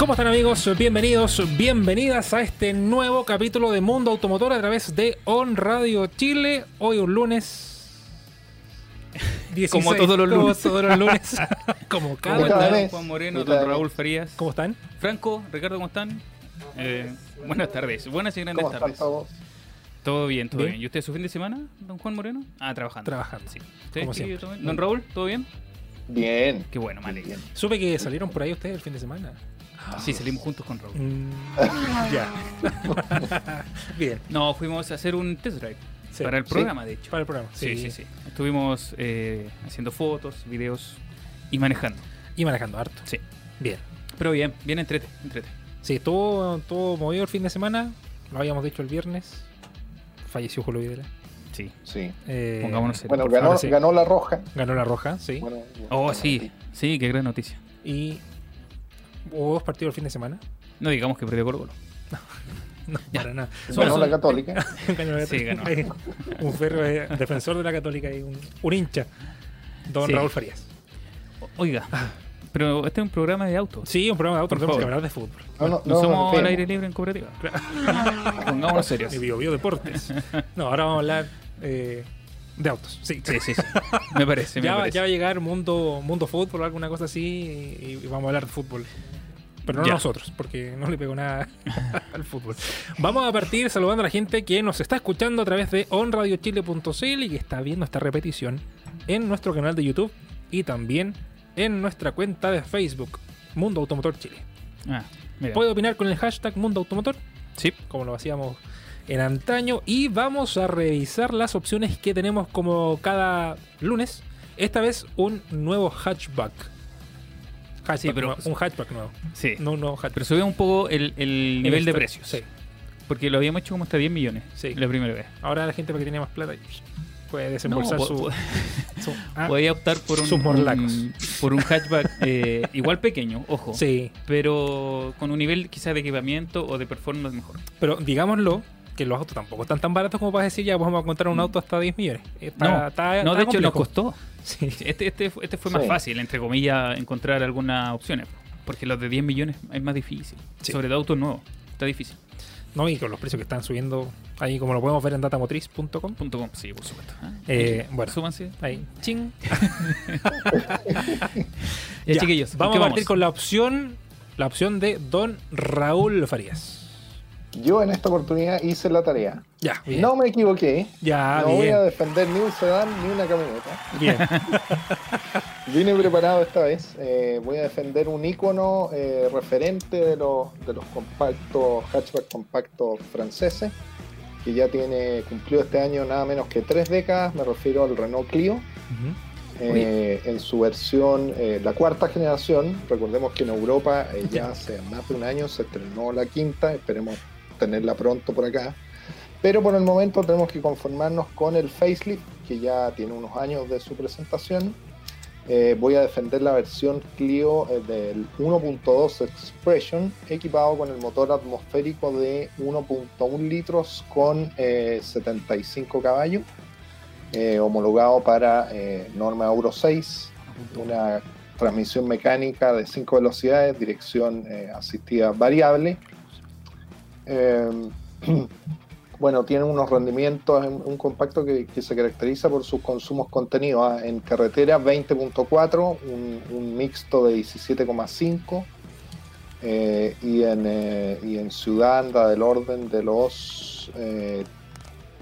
¿Cómo están amigos? Bienvenidos, bienvenidas a este nuevo capítulo de Mundo Automotor a través de On Radio Chile. Hoy un lunes. 16, Como todos los como lunes. todos los lunes. como cada ¿Cómo cada están? vez. Juan Moreno, don. Raúl Farías. ¿Cómo están? Franco, Ricardo, ¿cómo están? Eh, buenas tardes, buenas y grandes ¿Cómo están tardes. todos? Todo bien, todo Bien. bien. ¿Y usted su fin de semana, don Juan Moreno? Ah, trabajando. Trabajando. Sí. ¿Usted, Como siempre. Don Raúl, ¿todo bien? Bien. Qué bueno, me. Supe que salieron por ahí ustedes el fin de semana. Sí, salimos juntos con Raúl. Mm, ya. Bien. No, fuimos a hacer un test drive. Sí. Para el Sí. programa, de hecho. Para el programa. Sí, sí, sí. Estuvimos eh, haciendo fotos, videos y manejando. Y manejando harto. Sí. Bien. Pero bien, bien entrete, entrete. Sí, estuvo, estuvo movido el fin de semana. Lo habíamos dicho el viernes. Falleció Julio Videla. Sí. Sí. Eh, Pongámonos. Bueno, ganó, la roja. Ganó la roja, sí. Bueno, Oh, bueno, sí. Sí, qué gran noticia. Y hubo dos partidos el fin de semana. No digamos que perdió Colo Colo. No, Ya. para nada. Ganó Son- la católica. ganó la- Sí, ganó. Un ferro defensor de la Católica y un, un hincha. Don Sí. Raúl Farías. O- Oiga, pero este es un programa de autos. Sí, un programa de auto, Por tenemos que hablar de fútbol. No, no, No, no, somos no, al aire libre en cooperativa. Pongámonos serios. De Bio Bio Deportes. No, ahora vamos a hablar eh, de autos. Sí, Sí, sí, sí. Me parece, me Ya, va- parece. ya va a llegar mundo, mundo fútbol o alguna cosa así y, y vamos a hablar de fútbol. Pero no Ya. nosotros, porque no le pego nada al fútbol. Vamos a partir saludando a la gente que nos está escuchando a través de onradiochile.cl y que está viendo esta repetición en nuestro canal de YouTube y también en nuestra cuenta de Facebook, Mundo Automotor Chile. Ah. Puede opinar con el hashtag Mundo Automotor, Sí. como lo hacíamos en antaño, y vamos a revisar las opciones que tenemos como cada lunes. Esta vez un nuevo hatchback. Hatchback Sí, pero- nuevo, un hatchback nuevo. Sí. No, no, hatchback. Pero sube un poco el, el nivel de precios. Sí. Porque lo habíamos hecho como hasta 10 millones Sí. la primera vez. Ahora la gente porque tiene más plata puede desembolsar No, su, su- ah, Podía optar por un, sus morlacos. un- por un hatchback eh, igual pequeño, ojo. Sí, Pero con un nivel quizás de equipamiento o de performance mejor. pero digámoslo que los autos tampoco están tan baratos como para decir ya vamos a encontrar un auto hasta 10 millones. Está- no, está- no está de hecho nos costó. Sí. Este, este, este fue más Sí. fácil, entre comillas, encontrar algunas opciones. Porque los de 10 millones es más difícil. Sí. Sobre todo autos nuevos. Está difícil. No, y con los precios que están subiendo ahí como lo podemos ver en datamotriz.com. Punto com, sí, por supuesto. Ah, Eh, bueno. Súbanse. Ahí, ching. Ya, Ya, chiquillos, ¿con vamos a partir con la opción, la opción de Don Raúl Farías. Yo en esta oportunidad hice la tarea. Ya, bien. No me equivoqué. ya, no voy a defender ni un sedán ni una camioneta. Bien. Vine preparado esta vez. Eh, voy a defender un icono eh, referente de los, de los compactos, hatchback compactos franceses, que ya tiene cumplido este año nada menos que tres décadas. Me refiero al Renault Clio. Eh, en su versión, eh, la cuarta generación. Recordemos que en Europa eh, ya hace más de un año se estrenó la quinta, esperemos tenerla pronto por acá. Pero por el momento tenemos que conformarnos con el facelift, que ya tiene unos años de su presentación. Eh, voy a defender la versión Clio eh, del 1.2 Expression, equipado con el motor atmosférico de 1.1 litros con eh, 75 caballos eh, homologado para eh, norma Euro 6, una transmisión mecánica de 5 velocidades, dirección eh, asistida variable. Eh, bueno, tiene unos rendimientos, en un compacto que, se caracteriza por sus consumos contenidos. ah, En carretera 20.4, un, mixto de 17,5. eh, y, en, eh, y en ciudad anda del orden de los eh,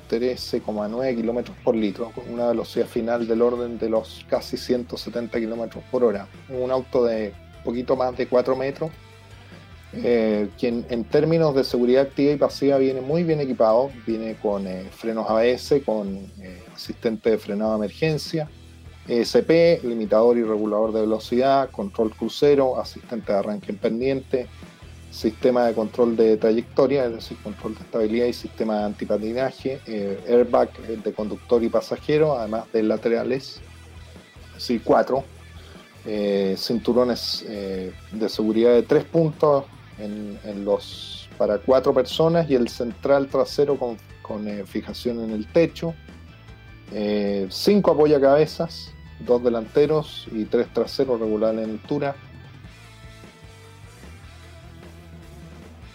13,9 kilómetros por litro, con una velocidad final del orden de los casi 170 kilómetros por hora. Un auto de poquito más de 4 metros eh, quien en términos de seguridad activa y pasiva viene muy bien equipado, viene con eh, frenos ABS, con eh, asistente de frenado de emergencia, ESP, limitador y regulador de velocidad, control crucero, asistente de arranque en pendiente, sistema de control de trayectoria, es decir, control de estabilidad y sistema de antipatinaje, eh, airbag de conductor y pasajero, además de laterales, es decir, cuatro, cinturones de seguridad de tres puntos en, los para cuatro personas y el central trasero con, con, eh, fijación en el techo, eh, cinco apoyacabezas, dos delanteros y tres traseros regulables en altura.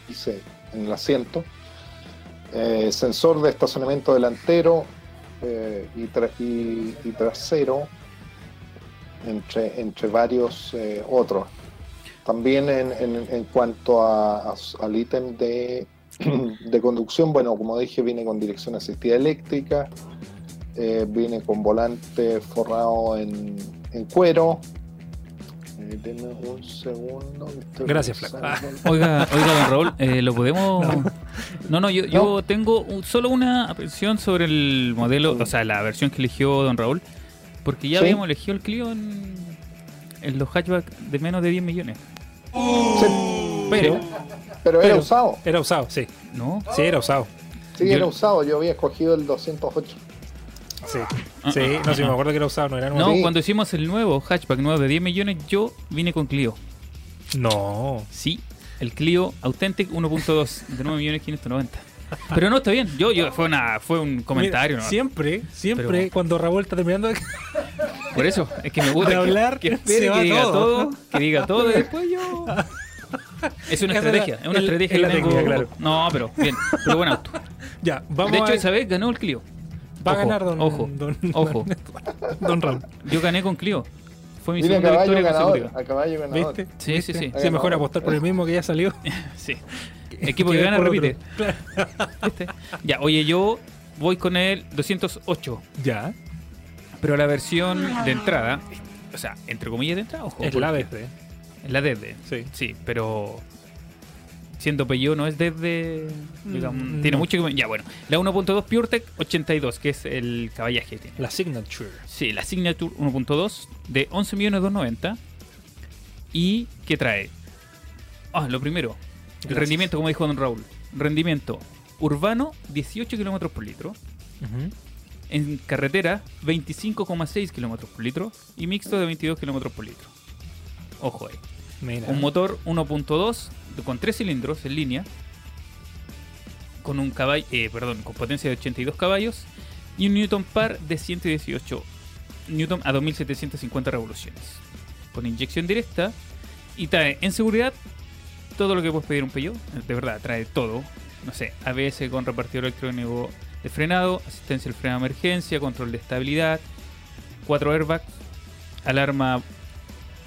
Dice en el asiento. Eh, sensor de estacionamiento delantero eh, y, tra- y- trasero entre, entre varios otros. También en, en- en cuanto a- a- al ítem de, de conducción, bueno, como dije, viene con dirección asistida eléctrica, eh, viene con volante forrado en, en cuero. Eh, denme un segundo. Gracias, Flaco. Oiga, oiga, don Raúl, eh, lo podemos. No, no, yo, yo tengo un- solo una aprehensión sobre el modelo, o sea, la versión que eligió don Raúl, porque ya Sí. habíamos elegido el Clio en, en los hatchback de menos de 10 millones. Sí, Pero pero era pero- usado. era usado, sí. ¿No? Sí, era usado. Sí, Yo- era usado. Yo había escogido el 208. Sí. Ah, Sí, ah, no sé, ah, me acuerdo que era usado, no era No, nuevo. Sí. cuando hicimos el nuevo hatchback nuevo de 10 millones, yo vine con Clio. No. Sí, el Clio Authentic 1.2 de 9 millones 590. Pero no, está bien. Yo, yo, fue, una, fue un comentario. Mira, ¿no? Siempre, siempre, Pero- cuando Raúl está terminando de... Por eso, es que me gusta De que- hablar, que, se va que diga todo. todo. que diga todo y después yo. Es una es estrategia, la- es una el- estrategia que tengo. técnica, claro. No, pero bien, pero buen auto. Ya, vamos de hecho, a... esa vez ganó el Clio. Va a Ojo, ganar don, ojo, don, ojo. don Raúl. Yo gané con Clio. Fue mi Viene a segunda victoria ganador. consecutiva. A caballo ganador. ¿Viste? Sí, sí, sí. Sí, mejor apostar por el mismo que ya salió. Sí. Equipo que gana repite. ¿Viste? Ya, oye, yo voy con el 208. Ya. Pero la versión de entrada, o sea, entre comillas de entrada, ojo. Es la desde. Es la desde. Sí. Sí, pero siendo Peugeot no es desde. Digamos, Mm, tiene no. mucho que. Ya, bueno. La 1.2 PureTech 82, que es el caballaje que tiene. La Signature. Sí, la Signature 1.2 de 11.290. ¿Y qué trae? Ah, lo primero. El Gracias. rendimiento, como dijo Don Raúl. Rendimiento urbano, 18 kilómetros por litro. En carretera, 25,6 kilómetros por litro. Y mixto de 22 kilómetros por litro. Ojo ahí. Mira. Un motor 1.2 de- con 3 cilindros en línea. Con un caballo, eh, perdón, con potencia de 82 caballos. Y un Newton par de 118 Newton a 2750 revoluciones. Con inyección directa. Y trae en seguridad todo lo que puedes pedir un Peugeot. De verdad, trae todo. No sé, ABS con repartidor electrónico de frenado, asistencia al freno de emergencia, control de estabilidad, 4 airbags, alarma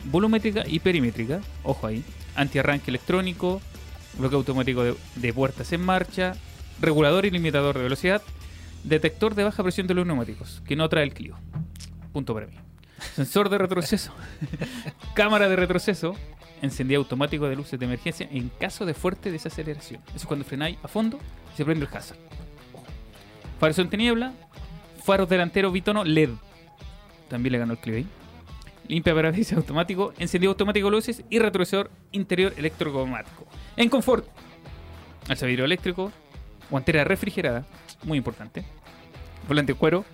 volumétrica y perimétrica, ojo ahí, antiarranque electrónico, bloqueo automático de, de puertas en marcha, regulador y limitador de velocidad, detector de baja presión de los neumáticos, que no trae el Clio. Punto para mí. Sensor de retroceso, cámara de retroceso, encendido automático de luces de emergencia en caso de fuerte desaceleración. Eso es cuando frenáis a fondo y se prende el hazard. Faros en tiniebla, faros delanteros bitono LED. También le ganó el Clio ahí limpia parabrisas automático, encendido automático de luces y retrovisor interior electrocromático. En confort, alzavidrio eléctrico, guantera refrigerada, muy importante, volante cuero,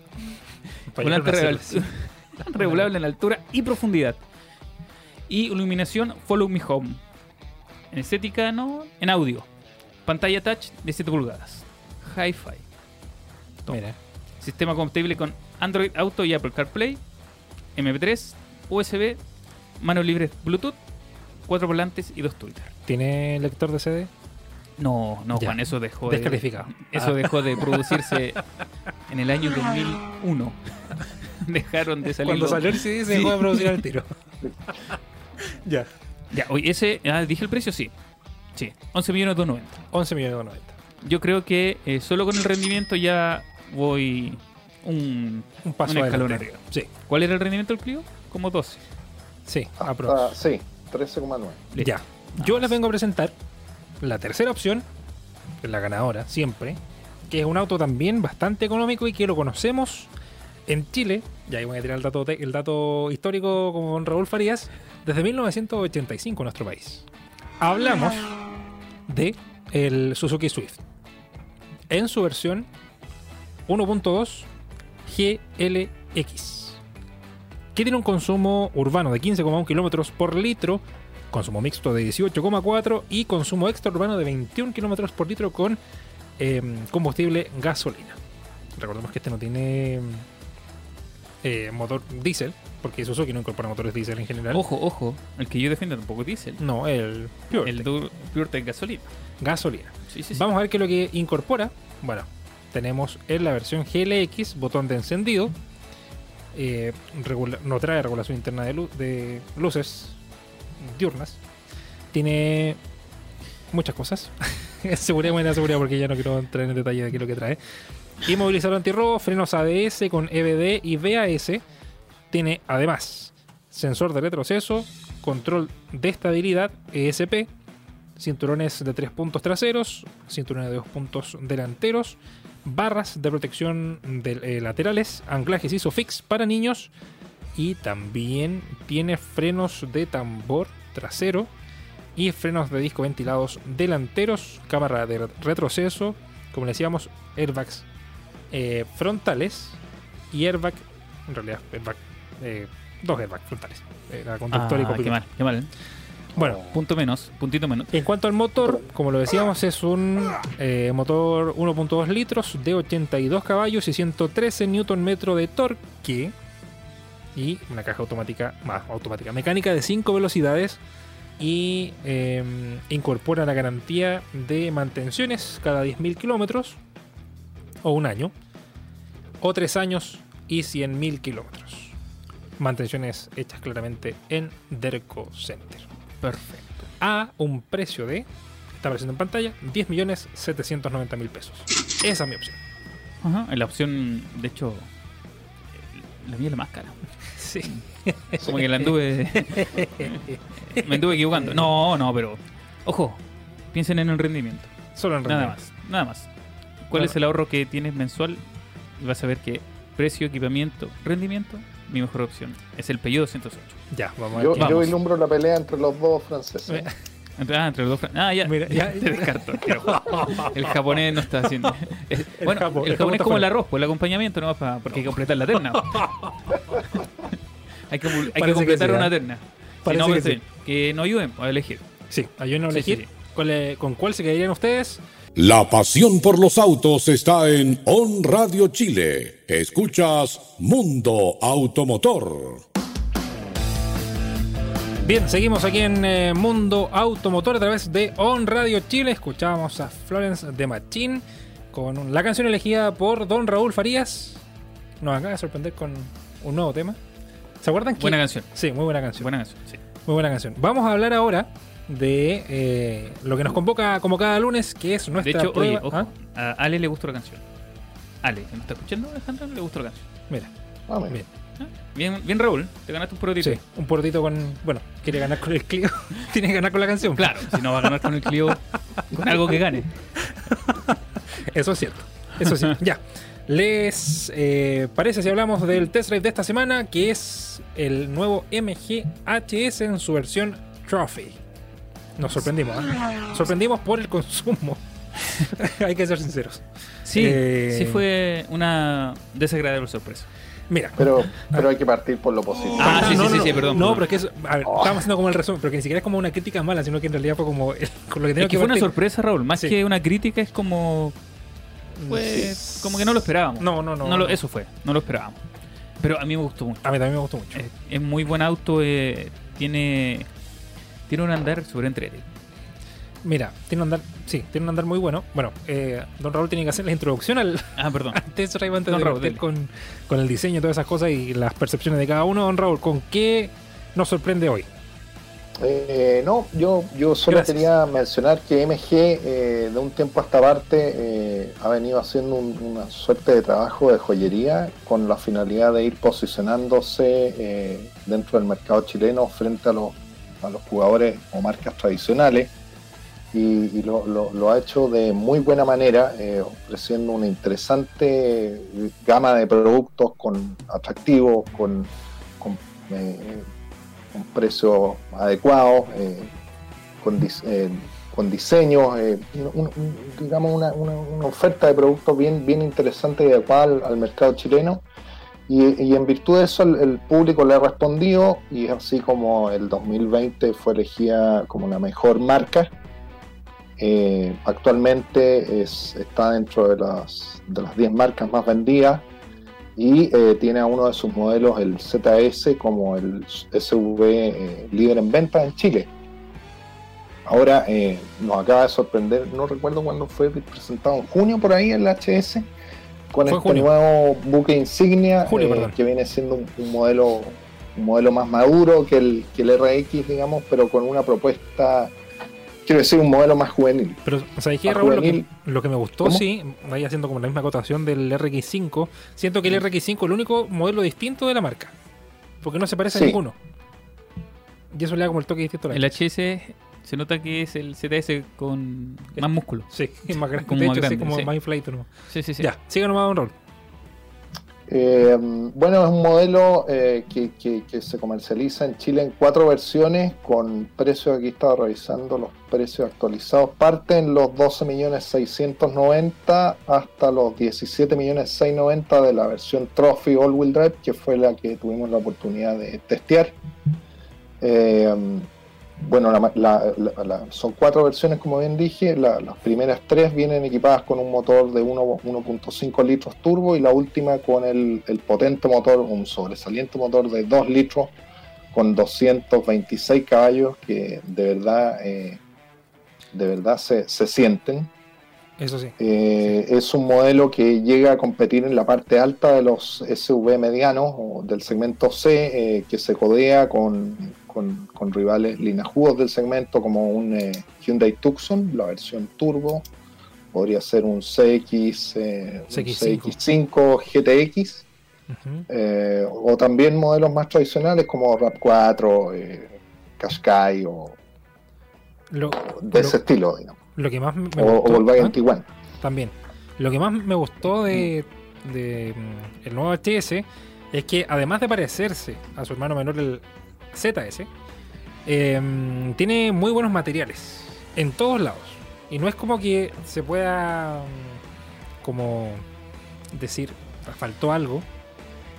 volante regulable en altura y profundidad. Y iluminación Follow Me Home. En estética, no, en audio. Pantalla touch de 7 pulgadas. Hi-Fi. Mira. Sistema compatible con Android Auto y Apple CarPlay, MP3, USB, manos libres Bluetooth, cuatro volantes y dos Twitter. ¿Tiene lector de CD? No, no, Ya. Juan, eso dejó de, Descalificado. Eso Ah. dejó de producirse en el año 2001. Dejaron de salir. Cuando los- salió el CD se Sí. dejó de producir al tiro. ya. Ya, oye, ese, ah, dije el precio, sí. Sí, 11 millones 290. 11 millones de 90. Yo creo que eh, solo con el rendimiento ya voy un, Un paso un escalón arriba. Sí, ¿Cuál era el rendimiento del Clio? Como 12. sí, Ah, aprox. sí, 13,9. Listo. Ya. Yo les vengo a presentar la tercera opción, que es la ganadora siempre, que es un auto también bastante económico y que lo conocemos en Chile, y ahí voy a tirar el dato, te- el dato histórico con Raúl Farías, desde 1985 en nuestro país. Hablamos de el Suzuki Swift en su versión 1.2 GLX, que tiene un consumo urbano de 15,1 kilómetros por litro, consumo mixto de 18,4 y consumo extraurbano de 21 kilómetros por litro con eh, combustible gasolina. Recordemos que este no tiene eh, motor diésel, porque Suzuki no incorpora motores diésel en general. Ojo, ojo, el que yo defiendo tampoco es diésel. No, el Pure El du- PureTech gasolina. gasolina. Sí, sí, sí. Vamos a ver qué es lo que incorpora. Bueno, tenemos en la versión GLX botón de encendido. eh, regula- no trae regulación interna de, lu- de luces diurnas. Tiene muchas cosas. seguridad, buena seguridad, porque ya no quiero entrar en detalle de qué es lo que trae. Inmovilizador antirrobo, frenos ABS con EBD y VAS. Tiene además sensor de retroceso, control de estabilidad ESP, cinturones de tres puntos traseros, cinturones de dos puntos delanteros, barras de protección eh, laterales, anclajes ISOFIX para niños y también tiene frenos de tambor trasero y frenos de disco ventilados delanteros, cámara de retroceso, como le decíamos, airbags eh, frontales y airbag, en realidad, airbag, eh, dos airbags frontales, conductor y Ah, qué copiloto. mal, qué mal. Bueno, Punto menos, puntito menos. en cuanto al motor, como lo decíamos, es un eh, motor 1.2 litros de 82 caballos y 113 Nm de torque. Y una caja automática, más automática, mecánica de 5 velocidades. Y eh, incorpora la garantía de mantenciones cada 10.000 kilómetros, o un año, o 3 años y 100.000 kilómetros. Mantenciones hechas claramente en Derco Center Perfecto. a un precio de, está apareciendo en pantalla, 10.790.000 pesos. Esa es mi opción. Ajá, la opción, de hecho, la mía es la más cara. Sí. Como que la anduve. me anduve equivocando. No, no, pero. Ojo, piensen en el rendimiento. Solo en Nada realidad. más, nada más. ¿Cuál Bueno. es el ahorro que tienes mensual? Y vas a ver que precio, equipamiento, rendimiento, mi mejor opción es el Peugeot 208. Ya, vamos a Yo, ver. yo vislumbro la pelea entre los dos franceses. Entre, ah, entre los dos. Ah, ya, Mira, ya- te descarto. el japonés no está haciendo. es- El bueno, japo- el el japo japonés está como el arroz, pues el acompañamiento no para porque hay que completar la terna. hay que, hay que Parece que completar sí, una terna. Si no, que pues, sí. que nos ayuden a elegir. Sí, ayúdenos a Sí, sí, elegir sí. ¿Cuál es- con cuál se quedarían ustedes. La pasión por los autos está en On Radio Chile. Escuchas Mundo Automotor. Bien, seguimos aquí en eh, Mundo Automotor a través de On Radio Chile. Escuchábamos a Florence de Machín con la canción elegida por Don Raúl Farías. Nos acaba de sorprender con un nuevo tema. ¿Se acuerdan que? Buena canción. Sí, muy buena canción. Buena canción, sí. Muy buena canción. Vamos a hablar ahora de eh, lo que nos convoca como cada lunes, que es De nuestra hecho, oye, prueba. ojo, ¿Ah? a Ale le gustó la canción. Ale, ¿que ¿no está escuchando, Alejandro? Le gustó la canción. Mira, Ah, mira. bien. Ah, Bien, bien Raúl, te ganaste un protito. Sí, un portito con. Bueno, quiere ganar con el Clio. Tiene que ganar con la canción. Claro, si no va a ganar con el Clio, con algo que gane. Eso es cierto. Eso sí. ya. ¿Les eh, parece si hablamos del test drive de esta semana? Que es el nuevo MG HS en su versión Trophy. Nos sorprendimos, ¿eh? Sorprendimos por el consumo. Hay que ser sinceros. Sí, Eh, sí fue una desagradable sorpresa. Mira. Pero, pero hay que partir por lo positivo. Ah, sí, sí, sí, sí, perdón, No, perdón. pero es que es, a ver, estamos haciendo como el resumen, pero que ni siquiera es como una crítica mala, sino que en realidad fue como el- con lo que tenía Es que fue una sorpresa, Raúl. Más Sí. que una crítica, es como. Pues, como que no lo esperábamos. No, no, no. No lo- no. eso fue, no lo esperábamos. Pero a mí me gustó mucho. A mí también me gustó mucho. Es, es muy buen auto, eh, tiene. Tiene un andar sobre entretenido. Mira, tiene un andar, sí, tiene un andar muy bueno. Bueno, eh, Don Raúl tiene que hacer la introducción al, Ah, perdón. test drive antes Don de Raúl, con, con el diseño y todas esas cosas y las percepciones de cada uno. Don Raúl, ¿con qué nos sorprende hoy? Eh, no, yo, yo solo Gracias. quería mencionar que MG eh, de un tiempo a esta parte eh, ha venido haciendo un- una suerte de trabajo de joyería con la finalidad de ir posicionándose eh, dentro del mercado chileno frente a los a los jugadores o marcas tradicionales y, lo, ha hecho de muy buena manera, eh, ofreciendo una interesante gama de productos con atractivos, con, con, eh, con precios adecuados, eh, eh, con diseños, digamos una, una- oferta de productos bien, bien interesante y adecuada al mercado chileno. Y, y en virtud de eso el, el público le ha respondido y así como el 2020 fue elegida como la mejor marca, eh, actualmente es, está dentro de las, de las 10 marcas más vendidas y eh, tiene a uno de sus modelos, el ZS, como el SUV eh, líder en venta en Chile. Ahora eh, nos acaba de sorprender, no recuerdo cuándo fue presentado, en junio por ahí el HS, con Fue este junio. nuevo buque insignia Julio, eh, que viene siendo un, un modelo un modelo más maduro que el, que el RX, digamos, pero con una propuesta, quiero decir, un modelo más juvenil. Pero, ¿sabes qué, Raúl? Lo que, juvenil. lo que me gustó, ¿Cómo? sí, vaya haciendo como la misma acotación del RX5. Siento que el RX5 es el único modelo distinto de la marca. Porque no se parece a ninguno. Y eso le da como el toque distinto a la El HS se nota que es el ZS con más músculo. Sí, es más grande. Como de más hecho, sí, grande, como sí. más inflado. ¿no? Sí, sí, sí. Ya, siga nomás, don Raúl. Eh, bueno, es un modelo eh, que, que- que se comercializa en Chile en cuatro versiones con precios, aquí estaba revisando los precios actualizados, parten los 12.690.000 hasta los 17.690.000 de la versión Trophy All Wheel Drive, que fue la que tuvimos la oportunidad de testear. Eh, bueno, la- la- la- son cuatro versiones, como bien dije. La- las primeras tres vienen equipadas con un motor de 1 1.5 litros turbo y la última con el, el potente motor, un sobresaliente motor de 2 litros con 226 caballos que de verdad, eh, de verdad se, se sienten. Eso sí. Eh, es un modelo que llega a competir en la parte alta de los SUV medianos o del segmento C, eh, que se codea con, con- con rivales linajudos del segmento como un eh, Hyundai Tucson, la versión turbo, podría ser un CX, eh, un CX5. CX5 GTX, eh, o también modelos más tradicionales como RAV4, eh, Qashqai o Lo, de lo- ese estilo, digamos, lo que más me o, o gustó. Volkswagen ¿ah? Tiguan. También. Lo que más me gustó de, de, mm, el nuevo HS es que además de parecerse a su hermano menor el ZS, em, tiene muy buenos materiales en todos lados. Y no es como que se pueda mm, como decir faltó algo,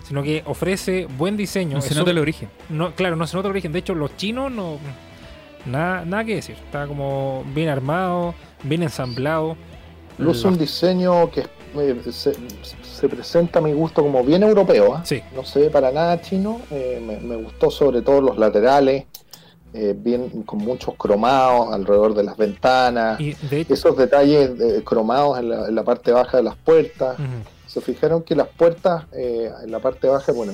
sino que ofrece buen diseño. No se Es nota el origen. no, claro, no se nota el origen. De hecho, los chinos no. Nada, nada que decir. Está como bien armado, bien ensamblado. Luce un diseño que eh, se, se presenta a mi gusto como bien europeo. ¿ah? Sí, No se ve para nada chino. eh, me, me gustó sobre todo los laterales, eh, bien con muchos cromados alrededor de las ventanas. y de hecho. Esos detalles cromados en la, en la parte baja de las puertas. Se fijaron que las puertas eh, en la parte baja, bueno,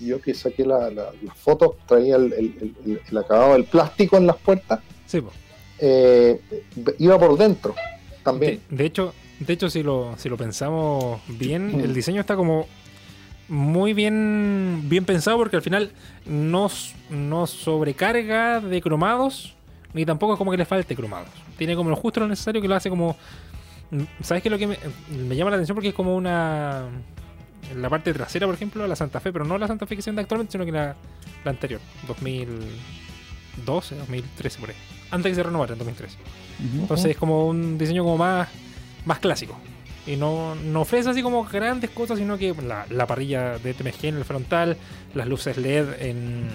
yo que saqué la- la- las fotos, traía el, el- el- el acabado del plástico en las puertas, Sí, eh, iba por dentro también. De, de hecho, de hecho si lo, si lo pensamos bien, el diseño está como muy bien, bien pensado porque al final no, sobrecarga de cromados ni tampoco es como que le falte cromados. Tiene como lo justo lo necesario que lo hace como... ¿Sabes qué? Lo que me, me llama la atención porque es como una... En la parte trasera, por ejemplo, la Santa Fe, pero no la Santa Fe que se vende actualmente, sino que la, la anterior, 2012, 2013 por ahí. Antes que se renovara en 2013. Entonces es como un diseño como más, más clásico. Y no, no ofrece así como grandes cosas, sino que la, la parrilla de TMG en el frontal, las luces LED en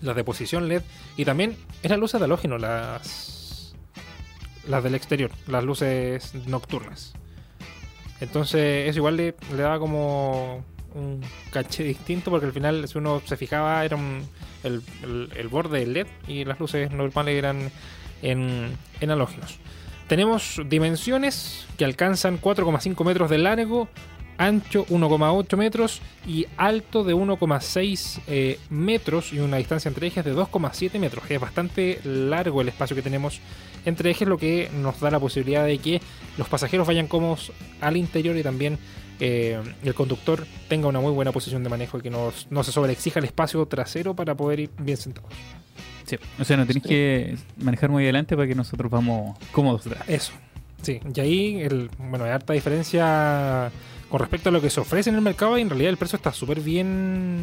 las de posición LED y también esas luces de halógeno, las, las del exterior, las luces nocturnas. Entonces eso igual le, le daba como un caché distinto porque al final si uno se fijaba era un- el, el- el borde LED y las luces normales eran en, en halógenos. Tenemos dimensiones que alcanzan 4,5 metros de largo, ancho 1,8 metros y alto de 1,6 eh, metros y una distancia entre ejes de 2,7 metros. Es bastante largo el espacio que tenemos entre ejes, lo que nos da la posibilidad de que los pasajeros vayan cómodos al interior y también eh, el conductor tenga una muy buena posición de manejo y que no se sobreexija el espacio trasero para poder ir bien sentados. Sí. O sea, no tenéis Sí. que manejar muy adelante para que nosotros vamos cómodos atrás. Eso. Sí, y ahí, el, bueno, hay harta diferencia con respecto a lo que se ofrece en el mercado y en realidad el precio está súper bien.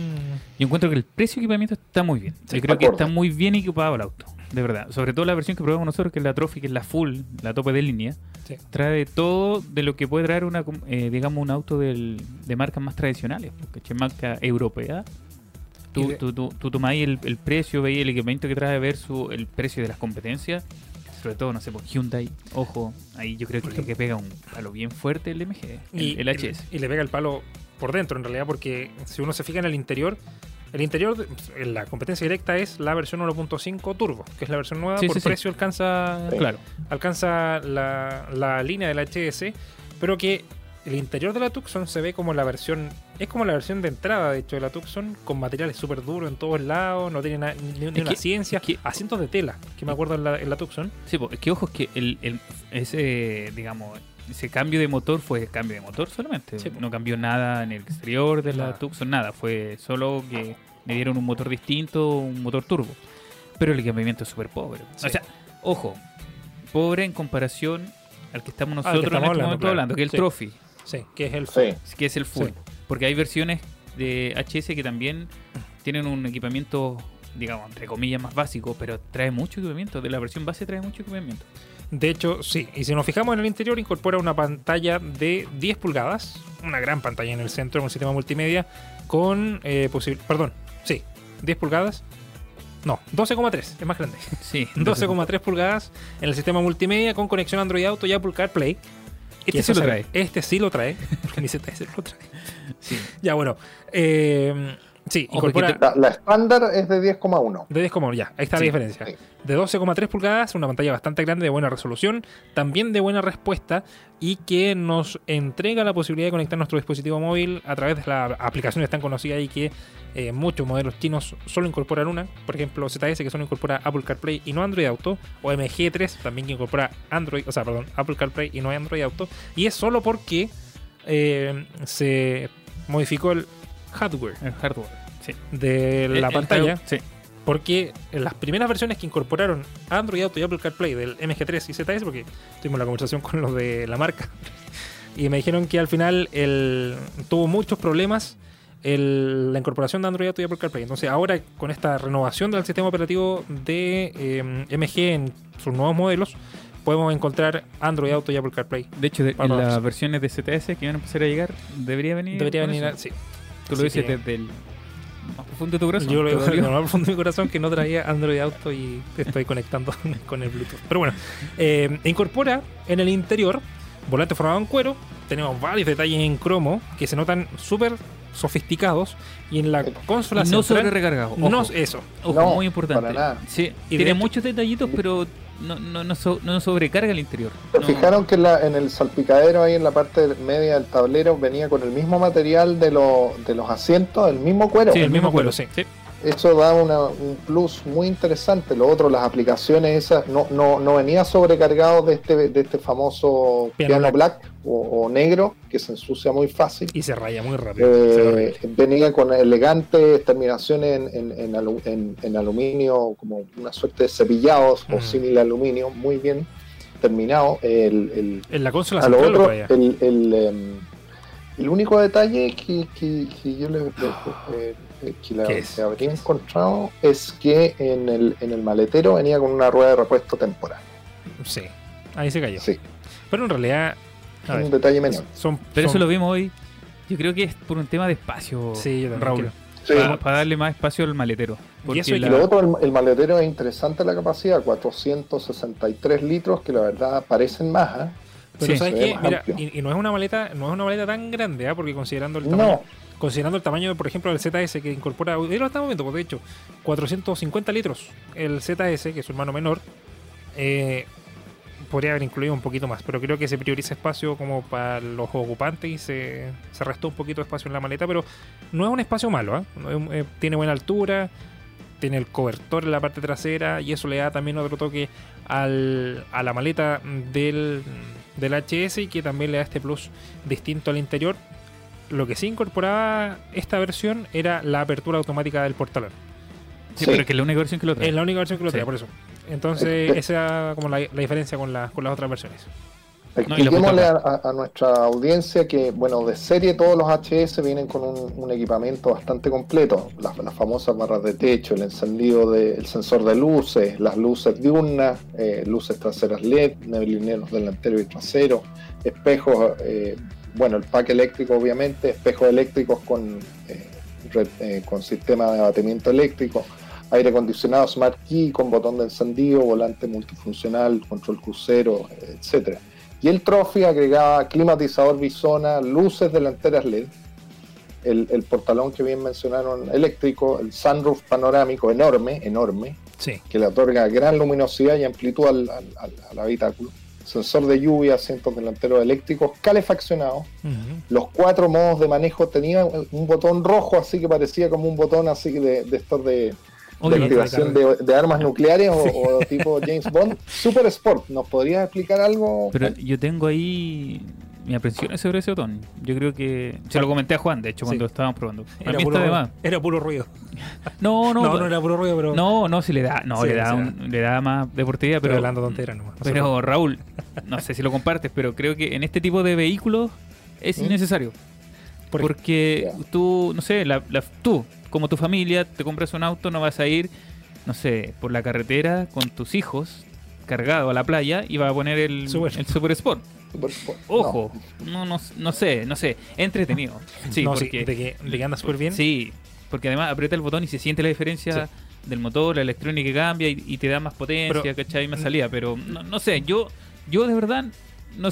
Yo encuentro que el precio de equipamiento está muy bien. Sí, Yo creo que está muy bien equipado el auto. De verdad. Sobre todo la versión que probamos nosotros, que es la Trophy, que es la full, la tope de línea. Sí. Trae todo de lo que puede traer una, com- eh, digamos, un auto del- de marcas más tradicionales. Porque marca europea. Tú, de- tú, tú, tú tomáis el, el precio, veis el equipamiento que trae versus el precio de las competencias. Sobre todo, no sé, por Hyundai. Ojo, ahí yo creo que, que pega un palo bien fuerte el MG, el, y, el HS. y le pega el palo por dentro en realidad porque si uno se fija en el interior el interior la competencia directa es la versión 1.5 turbo que es la versión nueva Sí, por sí, sí. precio alcanza. Claro. alcanza la, la línea del HS pero que el interior de la Tucson se ve como la versión es como la versión de entrada de hecho de la Tucson con materiales súper duros en todos lados no tiene na- ni, una que- ciencia que- asientos de tela que me acuerdo en la, en la Tucson Sí, po, es que ojo, es que el, el- ese, digamos, ese cambio de motor fue cambio de motor solamente. Sí, no cambió nada en el exterior de la Nada. Tucson, nada. Fue solo que le dieron un motor distinto, un motor turbo. Pero el equipamiento es súper pobre. Sí. O sea, ojo, pobre en comparación al que estamos que nosotros en estamos este hablando, momento claro. hablando, que es el Sí. Trophy, sí que es el Sí. que es el full. Sí. Porque hay versiones de HS que también tienen un equipamiento, digamos, entre comillas, más básico, pero trae mucho equipamiento. De la versión base trae mucho equipamiento. De hecho, sí. Y si nos fijamos en el interior, incorpora una pantalla de 10 pulgadas, una gran pantalla en el centro, un sistema multimedia con eh, posible. Perdón, sí, 10 pulgadas. No, 12,3, es más grande. Sí, 12,3 pulgadas en el sistema multimedia con conexión Android Auto y Apple CarPlay. Este sí lo trae. Este sí lo trae, porque mi ZS lo trae. Sí. Ya, bueno. eh, sí, incorpora. La, la estándar es de 10,1. De 10 como ya, ahí está Sí, la diferencia. sí. De 12,3 pulgadas, una pantalla bastante grande de buena resolución, también de buena respuesta y que nos entrega la posibilidad de conectar nuestro dispositivo móvil a través de las aplicaciones tan conocidas y que eh, muchos modelos chinos solo incorporan una. Por ejemplo, ZS que solo incorpora Apple CarPlay y no Android Auto, o MG3 también que incorpora Android, o sea, perdón, Apple CarPlay y no Android Auto. Y es solo porque eh, se modificó el hardware El hardware. Sí. de El- la el pantalla. Sí. Porque en las primeras versiones que incorporaron Android Auto y Apple CarPlay del MG3 y ZS, porque tuvimos la conversación con los de la marca, y me dijeron que al final el, tuvo muchos problemas el- la incorporación de Android Auto y Apple CarPlay. Entonces ahora con esta renovación del sistema operativo de eh, MG en sus nuevos modelos, podemos encontrar Android Auto y Apple CarPlay. De hecho, de- en las versiones de CTS que van a empezar a llegar, debería venir. Debería venir, a- sí. Tú lo dices que- desde el más profundo de tu corazón. Yo lo ¿Te digo lo más profundo de mi corazón que no traía Android Auto y te estoy conectando con el Bluetooth. Pero bueno, eh, incorpora en el interior volante formado en cuero. Tenemos varios detalles en cromo que se notan súper sofisticados. Y en la consola no sobre central, recargado. Ojo, no eso. ojo, No, muy importante. para nada. Sí, Y tiene hecho- muchos detallitos, pero no, no, no, so- no sobrecarga el interior. ¿Se No- fijaron que en, la- en el salpicadero ahí en la parte media del tablero venía con el mismo material de, lo- de los asientos, el mismo cuero? Sí, el mismo cuero, sí. Eso da una- un plus muy interesante. Lo otro, las aplicaciones esas, no, no, no venía sobrecargado de este, de este famoso Piano piano, black. black, o, o negro, que se ensucia muy fácil. Y se raya muy rápido. Eh, venía con elegantes terminaciones en, en- en alu- en- en aluminio, como una suerte de cepillados o símil aluminio, muy bien terminado. El, el- en la consola a lo otro, el, el, em, el único detalle que, que- que yo le, le- eh, eh, que la- que habría encontrado es que en el, en el maletero venía con una rueda de repuesto temporal. Sí, ahí se cayó. Sí, Pero en realidad, a un ver, detalle menor. son, Pero eso lo vimos hoy. Yo creo que es por un tema de espacio, Sí, yo Raúl. creo. Sí. Para, darle más espacio al maletero. Porque eso hay Y la- lo otro, el, el maletero es interesante la capacidad, 463 litros, que la verdad parecen más. ¿ah? Pero Sí. ¿sabes qué? Mira, y, y no es una maleta, no es una maleta tan grande, ¿ah? porque considerando el tamaño, No, considerando el tamaño, por ejemplo, del ZS que incorpora, hoy lo estamos viendo, de hecho, 450 litros. El ZS, que es su hermano menor, eh, podría haber incluido un poquito más, pero creo que se prioriza espacio como para los ocupantes y se, se restó un poquito de espacio en la maleta, pero no es un espacio malo, ¿ah? Eh, tiene buena altura, tiene el cobertor en la parte trasera y eso le da también otro toque al, a la maleta del, del HS y que también le da este plus distinto al interior. Lo que sí incorporaba esta versión era la apertura automática del portalón. Sí, Sí. pero es que es la única versión que lo trae. Es la única versión que lo Sí. trae, por eso. Entonces, Eh, esa es como la, la diferencia con, la- con las otras versiones. Expliquémosle a, butaca. a- a nuestra audiencia que, bueno, de serie todos los HS vienen con un, un equipamiento bastante completo. Las, las famosas barras de techo, el encendido del sensor de luces, las luces diurnas, eh, luces traseras LED, neblineros delantero y trasero, espejos, eh, bueno, el pack eléctrico obviamente, espejos eléctricos con, eh, eh, con sistema de abatimiento eléctrico, aire acondicionado Smart Key con botón de encendido, volante multifuncional, control crucero, etcétera. Y el Trophy agregaba climatizador bisona, luces delanteras LED, el, el portalón que bien mencionaron eléctrico, el sunroof panorámico enorme, enorme, Sí. que le otorga gran luminosidad y amplitud al, al- al- al habitáculo, sensor de lluvia, asientos delanteros eléctricos, calefaccionados, los cuatro modos de manejo tenían un botón rojo, así que parecía como un botón así de, de estos de, activación de, de armas nucleares o, o tipo James Bond. Super Sport, ¿nos podrías explicar algo? Pero yo tengo ahí mi aprensiones sobre ese botón. Yo creo que. Se lo comenté a Juan, de hecho, Sí. cuando estábamos probando. Era mí puro, está de era puro ruido. No, no, No, no, era puro ruido, pero. no, no, si le da, no, Sí, le da, un- le da más deportividad, pero hablando tonteras nomás. No pero Raúl, no sé si lo compartes, pero creo que en este tipo de vehículos es ¿Mm? innecesario. Por- porque Ya. tú, no sé, la, la- tú, como tu familia, te compras un auto, no vas a ir, no sé, por la carretera con tus hijos cargado a la playa y vas a poner el Super. el Super Sport. Ojo, no, no, no sé, no sé, entretenido. Sí, no, sí, porque de, que, de que anda súper bien. Sí, porque además aprieta el botón y se siente la diferencia del motor, la electrónica que cambia y, y te da más potencia, Pero- ¿cachai? Más salida. Pero no, no sé, yo yo de verdad, no,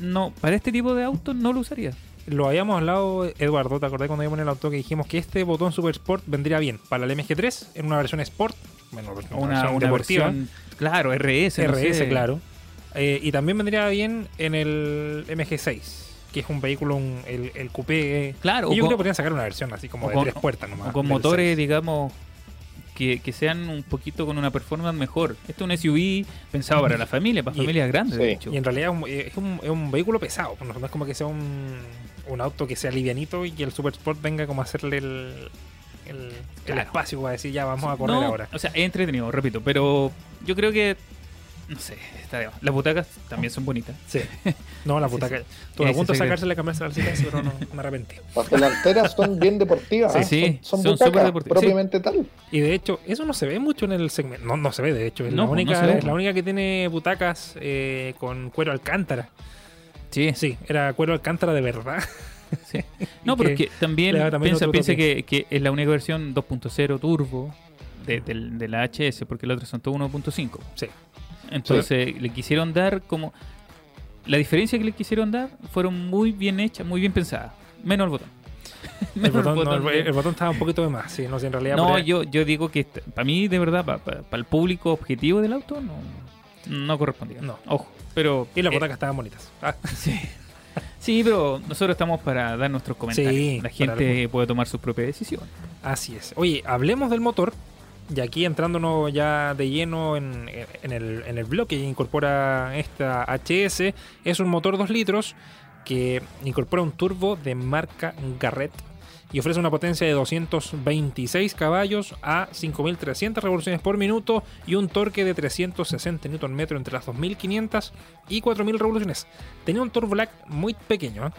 no para este tipo de autos no lo usaría. Lo habíamos hablado, Eduardo, ¿te acordás cuando íbamos en el auto que dijimos que este botón Super Sport vendría bien para el MG3 en una versión Sport? Bueno, una, Una, versión una deportiva. versión, claro, RS. no RS, sé. claro. Eh, y también vendría bien en el MG6, que es un vehículo, un- el, el coupé. eh, Claro, y yo con- creo que podrían sacar una versión así como de con- tres puertas nomás. O con motores, 6. digamos, que, que sean un poquito con una performance mejor. Este es un SUV pensado para la familia, para Y- familias grandes, de hecho. Y en realidad es un, es un, es un vehículo pesado, pues, no es como que sea un, un auto que sea livianito y que el Super Sport venga como a hacerle el, el, el Claro. espacio para decir ya vamos a correr No, ahora. O sea, es entretenido, repito, pero yo creo que. No sé, está de más. Las butacas también son bonitas. Sí. No, la puta Sí, sí. Estuve a punto de secreto. sacársela y cambiársela al pero no me arrepentí. Las delanteras son bien deportivas, Sí, ¿ah? sí, son, son son butacas súper deportivas. propiamente tal. Y de hecho, eso no se ve mucho en el segmento. No, no se ve, de hecho. Es, No, la, pues, no única, es la única que tiene butacas eh, con cuero alcántara. Sí, Sí, era cuero alcántara de verdad. sí. No, pero es que también, también piensa, que, que es la única versión 2.0 turbo de, del- de la HS, porque las otras son todo 1.5. Sí. Entonces le quisieron dar como... La diferencia que le quisieron dar fueron muy bien hechas, muy bien pensadas. Menos el botón. El botón, no, el, de- el botón estaba un poquito de más. Sí, no sé, en realidad. No, yo, yo digo que para mí, de verdad, para el público objetivo del auto, no, no correspondía. No. Ojo, pero... Y las eh, butacas estaban bonitas. Ah, sí. Sí, pero nosotros estamos para dar nuestros comentarios. Sí, La gente puede tomar sus propias decisiones. Así es. Oye, hablemos del motor. Y aquí entrándonos ya de lleno en, en el, en el bloque que incorpora esta HS, es un motor 2 litros que incorpora un turbo de marca Garrett y ofrece una potencia de 226 caballos a 5.300 revoluciones por minuto y un torque de 360 Nm entre las 2.500 y 4.000 revoluciones. Tenía un turbo lag muy pequeño, ¿eh?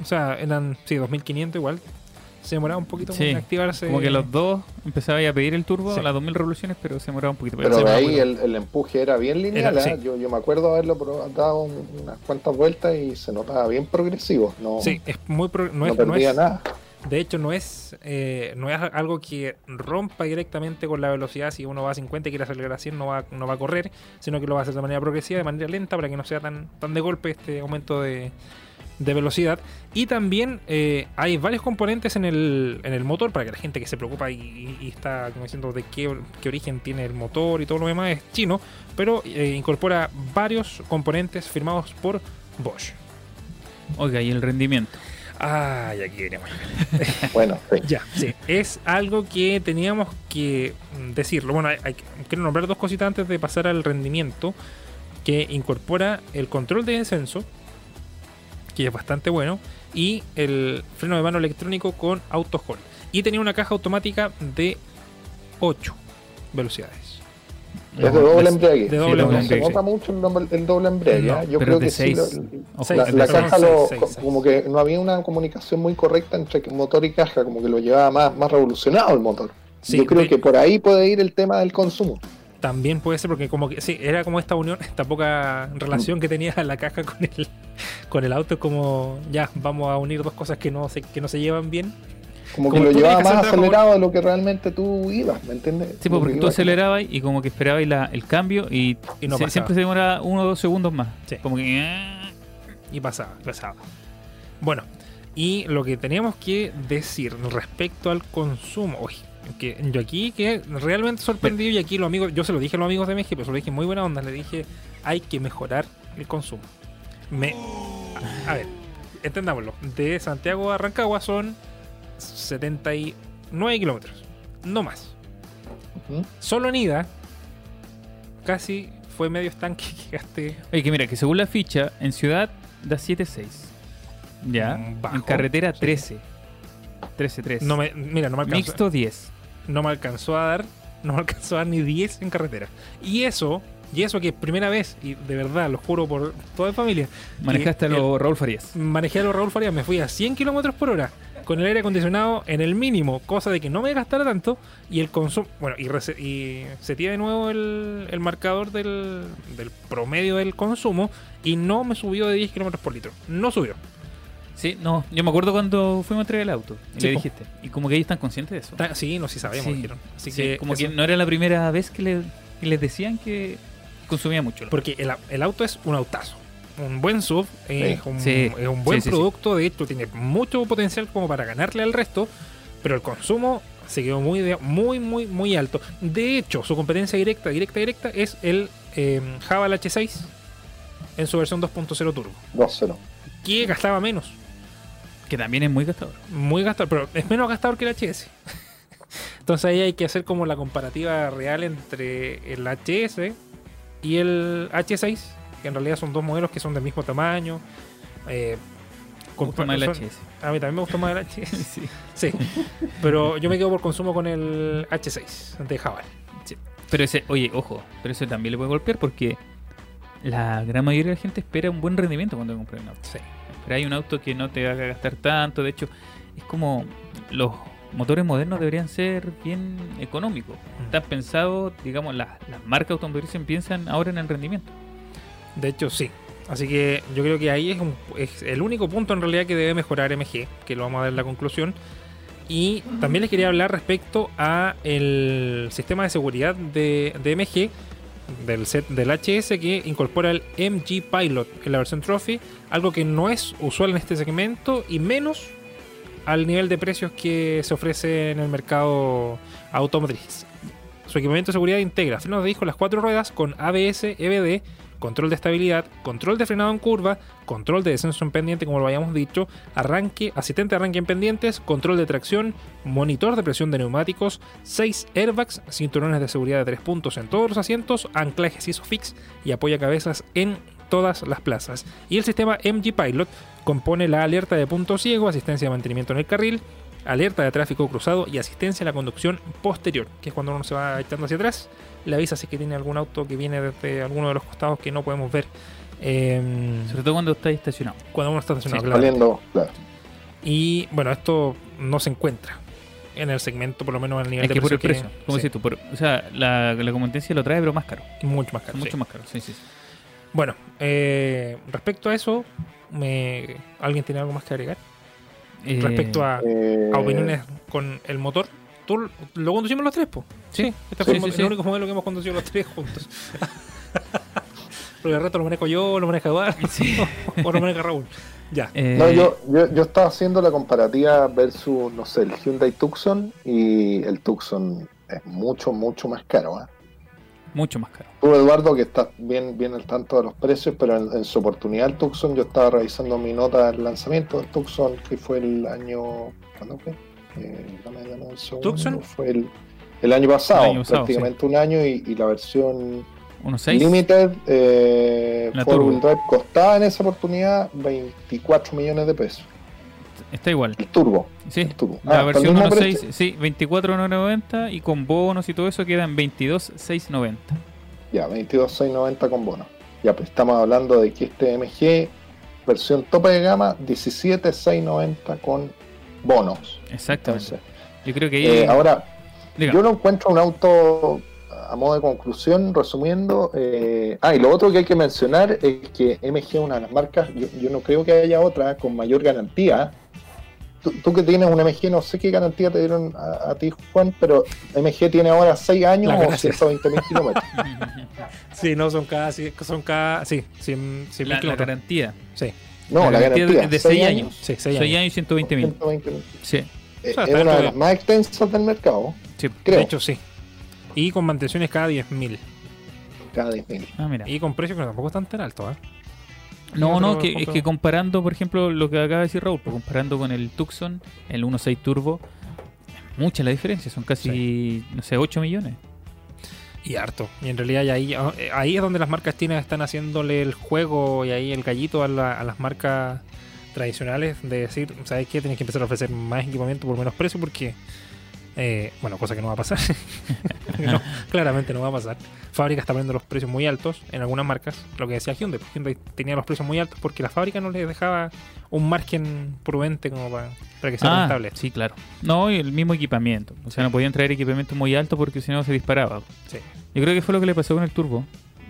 o sea, eran sí, 2.500 igual. Se demoraba un poquito Sí, en activarse. Como que los dos empezaban a pedir el turbo Sí. a las 2000 revoluciones, pero se demoraba un poquito. Pero se de ahí el, el empuje era bien lineal. Era- ¿ah? sí. yo, yo me acuerdo haberlo dado un- unas cuantas vueltas y se notaba bien progresivo. No, Sí, es muy pro- no, no, es, no perdía es- nada. De hecho, no es, eh, no es algo que rompa directamente con la velocidad. Si uno va a 50 y quiere acelerar a 100, no va, no va a correr, sino que lo va a hacer de manera progresiva, de manera lenta, para que no sea tan, tan de golpe este aumento de, de velocidad. Y también eh, hay varios componentes en el, en el motor, para que la gente que se preocupa y, está como diciendo de qué, qué origen tiene el motor y todo lo demás es chino, pero eh, incorpora varios componentes firmados por Bosch. Oiga, y el rendimiento. Ay, aquí venimos. Bueno, sí. Ya, sí. Es algo que teníamos que decirlo. Bueno, hay, hay- quiero nombrar dos cositas antes de pasar al rendimiento. Que incorpora el control de descenso, que es bastante bueno, y el freno de mano electrónico con auto hold. Y tenía una caja automática de 8 velocidades. Es de doble embrague. de doble embrague, se nota mucho el, doble- el doble embrague. No, ¿eh? Yo creo que sí. la, caja Seis, lo, seis, co- seis. como que no había una comunicación muy correcta entre motor y caja, como que lo llevaba más, más revolucionado el motor. Sí, Yo creo de- que por ahí puede ir el tema del consumo. También puede ser porque como que sí, era como esta unión, esta poca relación que tenía la caja con el con el auto, como ya, vamos a unir dos cosas que no se, que no se llevan bien. Como, Como que lo llevaba más acelerado de lo que realmente tú ibas, ¿me entiendes? Sí, pues, porque que tú acelerabas y como que esperabas la- el cambio y, Y no se- pasaba. siempre se demora uno o dos segundos más. Sí. Como que... Y pasaba, y pasaba. Bueno, y lo que teníamos que decir respecto al consumo. Uy, que yo aquí que realmente sorprendido y aquí los amigos, yo se lo dije a los amigos de México, pero se lo dije muy buena onda, le dije, hay que mejorar el consumo. Me, a, a ver, entendámoslo. De Santiago a Rancagua son 79 kilómetros, no más. Solo en ida, casi fue medio estanque que gasté. Oye, que mira, que según la ficha, en ciudad da 7.6. Ya. Mm, bajo. En carretera Sí. 13. 13.3. No me, mira, no me alcanzó. Mixto 10. no me alcanzó a dar, no me alcanzó a dar ni 10 en carretera. Y eso, y eso que es primera vez, y de verdad, lo juro por toda mi familia, Manejaste a el- lo Raúl Farías. manejé a los Raúl Farías, me fui a 100 kilómetros por hora, con el aire acondicionado en el mínimo, cosa de que no me gastara tanto, y el consumo, bueno, y, y setía de nuevo el, el marcador del, del promedio del consumo, y no me subió de 10 kilómetros por litro. No subió. Sí, no. Yo me acuerdo cuando fuimos a entregar el auto. Y Sí, le dijiste. Y como que ellos están conscientes de eso. Sí, no, sí sabemos, Sí. dijeron. Así Sí, que, como eso- que no era la primera vez que, le- que les decían que consumía mucho. Porque el, el auto es un autazo. Un buen sub, es, un, Sí. es un buen Sí, sí, sí. producto, de hecho tiene mucho potencial como para ganarle al resto, pero el consumo se quedó muy, de- muy, muy, muy alto. De hecho, su competencia directa, directa, directa es el eh, Java H6 en su versión 2.0 Turbo, 2-0. que gastaba menos, Que también es muy gastador. muy gastador, pero es menos gastador que el HS. Entonces ahí hay que hacer como la comparativa real entre el HS y el H6, que en realidad son dos modelos que son del mismo tamaño. Eh, Me gusta más el HS. A mí también me gusta más el HS. Sí. sí, pero yo me quedo por consumo con el H6 de Javal. Pero ese, oye, ojo, pero eso también le puede golpear porque la gran mayoría de la gente espera un buen rendimiento cuando compra un auto. Sí. Pero hay un auto que no te haga gastar tanto. De hecho, es como los motores modernos deberían ser bien económicos. Están pensados, digamos, las, las marcas automotrices piensan ahora en el rendimiento. De hecho, sí. Así que yo creo que ahí es, un- es el único punto en realidad que debe mejorar MG, que lo vamos a ver en la conclusión. Y también les quería hablar respecto a el sistema de seguridad de, de MG del set del HS que incorpora el MG Pilot en la versión Trophy, algo que no es usual en este segmento y menos al nivel de precios que se ofrece en el mercado automotriz. Su equipamiento de seguridad integra frenos de disco las cuatro ruedas con ABS, EBD, control de estabilidad, control de frenado en curva, control de descenso en pendiente, como lo habíamos dicho, arranque, asistente de arranque en pendientes, control de tracción, monitor de presión de neumáticos, 6 airbags, cinturones de seguridad de 3 puntos en todos los asientos, anclajes ISOFIX y apoya cabezas en todas las plazas. Y el sistema MG Pilot compone la alerta de punto ciego, asistencia de mantenimiento en el carril, alerta de tráfico cruzado y asistencia a la conducción posterior, que es cuando uno se va echando hacia atrás, le avisa si es que tiene algún auto que viene desde alguno de los costados que no podemos ver em, Sobre todo cuando estáis estacionado. cuando uno está estacionado. Sí, claro. Saliendo, claro. Y bueno, esto no se encuentra en el segmento, por lo menos en el nivel Es de que por el precio precio, como sí, decís tú. por- o sea, la, la competencia lo trae, pero más caro. mucho más caro. mucho sí. más caro. Sí, sí, sí. Bueno, eh, respecto a eso, me, ¿alguien tiene algo más que agregar? Eh, respecto a, Eh, a opiniones con el motor. ¿Tú lo conducimos los tres, po? Sí. Este Sí, fue mo- sí. el único modelo que hemos conducido los tres juntos. Porque el resto lo manejo yo, lo maneja Eduardo, o lo maneja Raúl. Ya. eh, No, yo, yo, yo estaba haciendo la comparativa versus, no sé, el Hyundai Tucson y el Tucson es mucho, mucho más caro. ¿eh? Mucho más caro. Tú, Eduardo, que estás bien, bien al tanto de los precios, pero en, en su oportunidad el Tucson, yo estaba revisando mi nota del lanzamiento del Tucson, que fue el año... ¿Cuándo fue? Eh, dame- dame un segundo, ¿Tucson? Fue el, el año pasado, El año pasado, prácticamente un año, y, y la versión Unos 6. Limited eh, Drive costaba en esa oportunidad 24 millones de pesos. Está igual. El turbo. Sí. El turbo. La Ah, versión ¿está el mismo 1.6, precio? sí, 24.990 y con bonos y todo eso quedan 22.690. Ya, 22,690 con bono. Ya, pues estamos hablando de que este MG, versión tope de gama, 17,690 con bonos. Exactamente. Entonces, Yo creo que ahí. eh, ahora, diga. yo no encuentro un auto, a modo de conclusión, resumiendo. eh, ah, y lo otro que hay que mencionar es que MG es una de las marcas, yo, yo no creo que haya otra con mayor garantía. Tú, tú que tienes un MG, no sé qué garantía te dieron a, a ti, Juan, pero MG tiene ahora 6 años La o gracia. 120 mil kilómetros. Sí, no, son cada. Son cada. Sí, 100, 100 la, la garantía. Sí, No, la, garantía garantía es de seis 6 años. sí, 6 6 años. años y 120 mil. 120.000. Sí, Eh, O sea, es una de- las más extensas del mercado, sí. creo. De hecho, sí. Y con mantenciones cada 10.000. cada 10.000. Ah, mira. Y con precios que tampoco están tan altos, ¿eh? No, no, que, es que comparando, por ejemplo, lo que acaba de decir Raúl, pues, comparando con el Tucson, el 1.6 Turbo, mucha la diferencia, son casi, no sé, 8 millones. Y harto. Y en realidad ahí, eh, ahí es donde las marcas chinas están haciéndole el juego y ahí el gallito a, la- a las marcas tradicionales de decir, ¿sabes qué? Tienes que empezar a ofrecer más equipamiento por menos precio porque, eh, bueno, cosa que no va a pasar. No, claramente no va a pasar. Fábrica está poniendo los precios muy altos en algunas marcas. Lo que decía Hyundai. pues, Hyundai tenía los precios muy altos porque la fábrica no les dejaba un margen prudente como para, para que sea Ah, rentable. sí, claro. No, y el mismo equipamiento. O sea, no podían traer equipamiento muy alto porque si no se disparaba. Sí. Yo creo que fue lo que le pasó con el Turbo,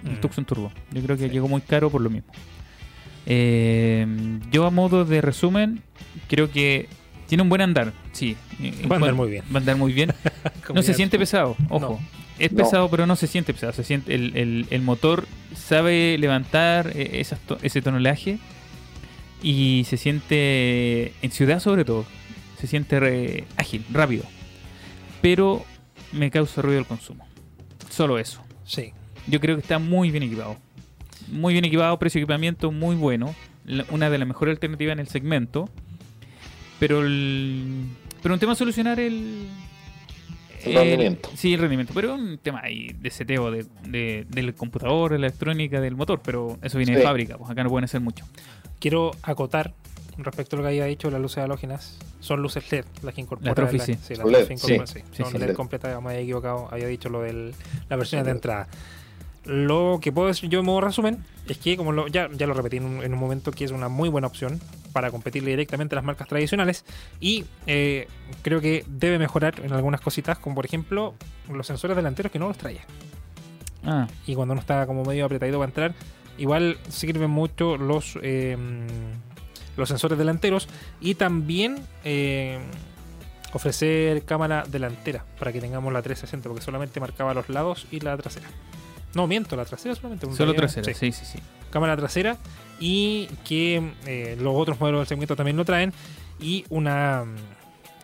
el Mm. Tucson Turbo. Yo creo que Sí. llegó muy caro por lo mismo. Eh, yo a modo de resumen, creo que tiene un buen andar, sí. Eh, Va a andar muy bien. Va a andar muy bien. No se siente pesado, ojo. No. Es No. pesado, pero no se siente pesado. Se siente el, el- el motor sabe levantar eh, esas to- ese tonelaje y se siente en ciudad sobre todo. Se siente re- ágil, rápido. Pero me causa ruido el consumo. Solo eso. Sí. Yo creo que está muy bien equipado. Muy bien equipado, precio de equipamiento muy bueno. Una de las mejores alternativas en el segmento. Pero el, pero un tema a solucionar el, El rendimiento. Sí, el rendimiento. Pero un tema ahí de seteo de, de- del computador, de la electrónica, del motor. Pero eso viene de fábrica. Pues acá no pueden hacer mucho. Quiero acotar respecto a lo que había dicho las luces halógenas. Son luces LED las que incorporan. La Trophy, sí. sí, la Son Trophy LED, incorpora, sí. sí. Sí, Son sí. LED LED. completas, me había equivocado. Había dicho lo de las versiones de entrada. Lo que puedo decir yo en modo resumen es que, como lo- ya, ya lo repetí en un, en un momento, que es una muy buena opción para competirle directamente a las marcas tradicionales. Y eh, creo que debe mejorar en algunas cositas, como por ejemplo los sensores delanteros que no los traía Ah, y cuando uno está como medio apretadito para entrar, igual sirven mucho los eh, los sensores delanteros y también eh, ofrecer cámara delantera para que tengamos la 360 porque solamente marcaba los lados y la trasera. No, miento, la trasera solamente. solo trasera. Sí, sí, sí. cámara trasera y que eh, los otros modelos del segmento también lo traen y una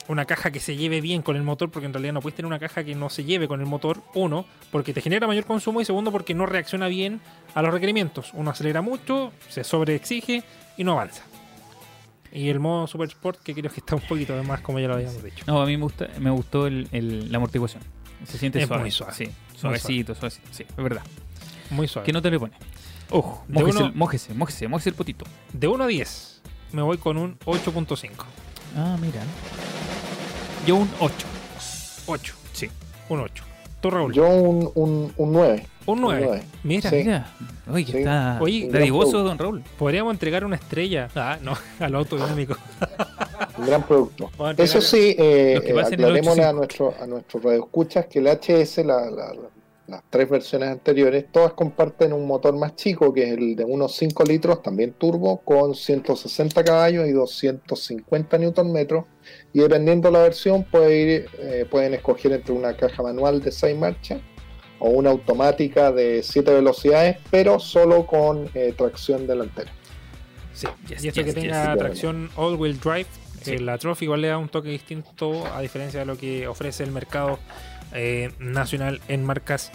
una caja que se lleve bien con el motor porque en realidad no puedes tener una caja que no se lleve con el motor uno porque te genera mayor consumo y segundo porque no reacciona bien a los requerimientos uno acelera mucho se sobreexige y no avanza y el modo Super Sport que creo que está un poquito de más como ya lo habíamos dicho No, a mí me, gusta, me gustó el, el- la amortiguación. Se siente Es suave. muy suave. Sí, Suavecito, suavecito. Sí, es verdad. muy suave ¿Qué nota le pone? Ojo, mójese, uno- el- mójese, mójese, mójese el potito. de 1 a 10 me voy con un 8.5 Ah, mira. Yo un 8. 8 Sí. un 8 tú Raúl Yo un, un, un 9. un 9 nueve. mira Sí. Mira. Oye, que Sí. está Oye, dadivoso, don Raúl. Podríamos entregar una estrella. Ah, no, al autodinámico. Un gran producto. Eso sí, eh, eh, a 8.5. nuestro, a nuestros radioescuchas que el HS, la- la- la- las tres versiones anteriores, todas comparten un motor más chico, que es el de unos 5 litros, también turbo, con 160 caballos y 250 Nm. Y dependiendo de la versión, puede ir, eh, pueden escoger entre una caja manual de 6 marchas o una automática de 7 velocidades, pero solo con eh, tracción delantera. Sí, Yes, y esto yes, que yes. tenga tracción all-wheel drive, Sí. eh, la Trophy igual le da un toque distinto a diferencia de lo que ofrece el mercado eh, nacional en marcas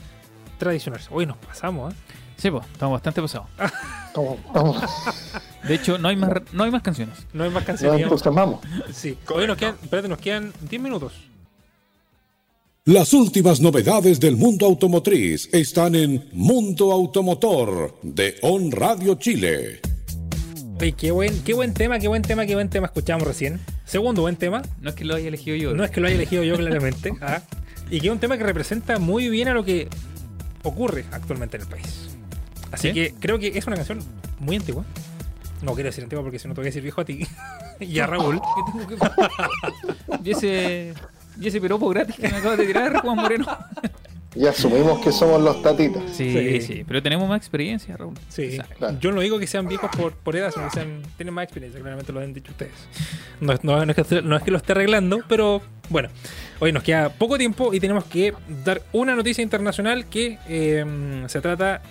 tradicionales. Hoy nos pasamos, ¿eh? Sí, pues, estamos bastante pasados. De hecho, no hay más, no hay más canciones. No hay más nos canciones. entusiasmamos. sí. Hoy nos quedan, espérate, nos quedan 10 minutos. Las últimas novedades del mundo automotriz están en Mundo Automotor de On Radio Chile. Oye, qué buen, qué buen tema, qué buen tema, qué buen tema escuchamos recién. Segundo buen tema, No es que lo haya elegido yo. no es que lo haya elegido yo claramente, ah, y que es un tema que representa muy bien a lo que ocurre actualmente en el país. Así ¿Sí? que creo que es una canción muy antigua. No quiero decir antigua porque si no te voy a decir viejo a ti y a Raúl. ¿Qué tengo que- y ese, y ese piropo gratis que me acabas de tirar, Juan Moreno. Y asumimos que somos los tatitas. Sí, Sí. sí, pero tenemos más experiencia, Raúl. Sí, Claro. yo no digo que sean viejos por, por edad, sino que sean, tienen más experiencia, claramente lo han dicho ustedes. No, es- no- no es, que, no es que lo esté arreglando, pero bueno, hoy nos queda poco tiempo y tenemos que dar una noticia internacional que eh, se trata